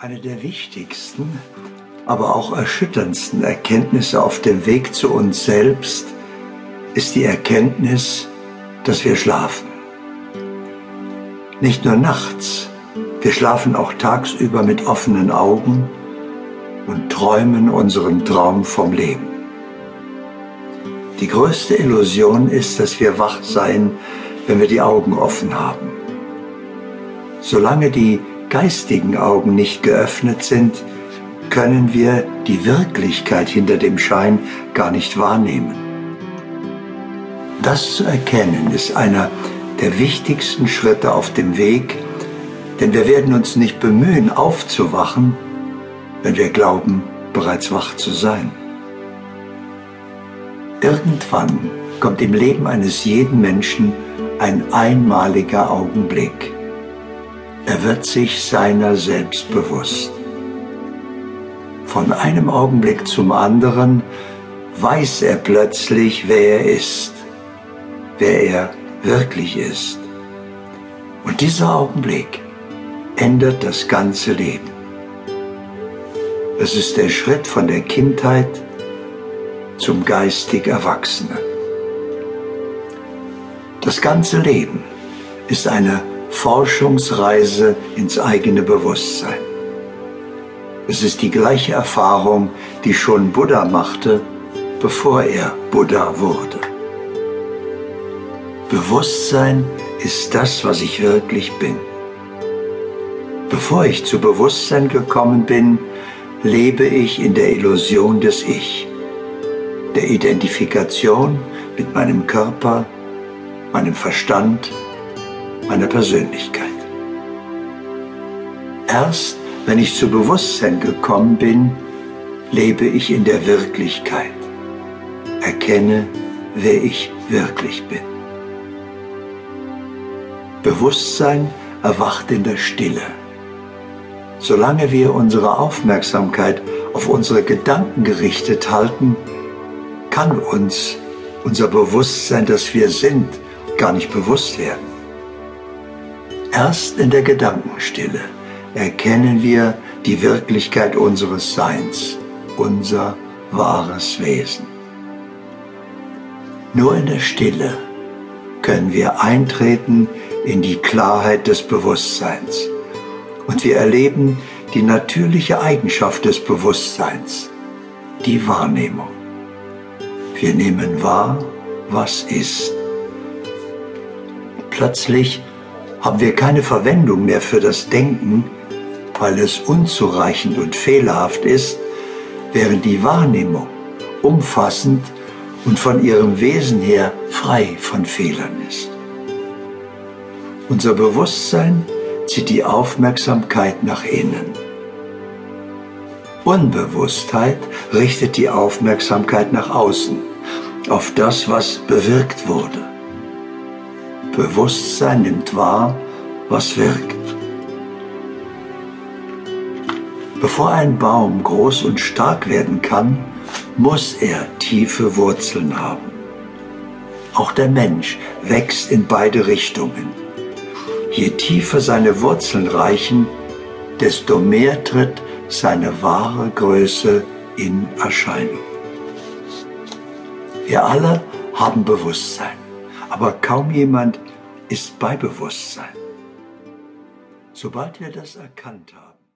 Eine der wichtigsten, aber auch erschütterndsten Erkenntnisse auf dem Weg zu uns selbst ist die Erkenntnis, dass wir schlafen. Nicht nur nachts, wir schlafen auch tagsüber mit offenen Augen und träumen unseren Traum vom Leben. Die größte Illusion ist, dass wir wach seien, wenn wir die Augen offen haben. Solange die geistigen Augen nicht geöffnet sind, können wir die Wirklichkeit hinter dem Schein gar nicht wahrnehmen. Das zu erkennen ist einer der wichtigsten Schritte auf dem Weg, denn wir werden uns nicht bemühen, aufzuwachen, wenn wir glauben, bereits wach zu sein. Irgendwann kommt im Leben eines jeden Menschen ein einmaliger Augenblick. Er wird sich seiner selbst bewusst. Von einem Augenblick zum anderen weiß er plötzlich, wer er ist, wer er wirklich ist. Und dieser Augenblick ändert das ganze Leben. Es ist der Schritt von der Kindheit zum geistig Erwachsenen. Das ganze Leben ist eine Forschungsreise ins eigene Bewusstsein. Es ist die gleiche Erfahrung, die schon Buddha machte, bevor er Buddha wurde. Bewusstsein ist das, was ich wirklich bin. Bevor ich zu Bewusstsein gekommen bin, lebe ich in der Illusion des Ich, der Identifikation mit meinem Körper, meinem Verstand, meiner Persönlichkeit. Erst wenn ich zu Bewusstsein gekommen bin, lebe ich in der Wirklichkeit, erkenne, wer ich wirklich bin. Bewusstsein erwacht in der Stille. Solange wir unsere Aufmerksamkeit auf unsere Gedanken gerichtet halten, kann uns unser Bewusstsein, das wir sind, gar nicht bewusst werden. Erst in der Gedankenstille erkennen wir die Wirklichkeit unseres Seins, unser wahres Wesen. Nur in der Stille können wir eintreten in die Klarheit des Bewusstseins und wir erleben die natürliche Eigenschaft des Bewusstseins, die Wahrnehmung. Wir nehmen wahr, was ist. Plötzlich haben wir keine Verwendung mehr für das Denken, weil es unzureichend und fehlerhaft ist, während die Wahrnehmung umfassend und von ihrem Wesen her frei von Fehlern ist. Unser Bewusstsein zieht die Aufmerksamkeit nach innen. Unbewusstheit richtet die Aufmerksamkeit nach außen, auf das, was bewirkt wurde. Bewusstsein nimmt wahr, was wirkt. Bevor ein Baum groß und stark werden kann, muss er tiefe Wurzeln haben. Auch der Mensch wächst in beide Richtungen. Je tiefer seine Wurzeln reichen, desto mehr tritt seine wahre Größe in Erscheinung. Wir alle haben Bewusstsein aber kaum jemand ist bei Bewusstsein. Sobald wir das erkannt haben,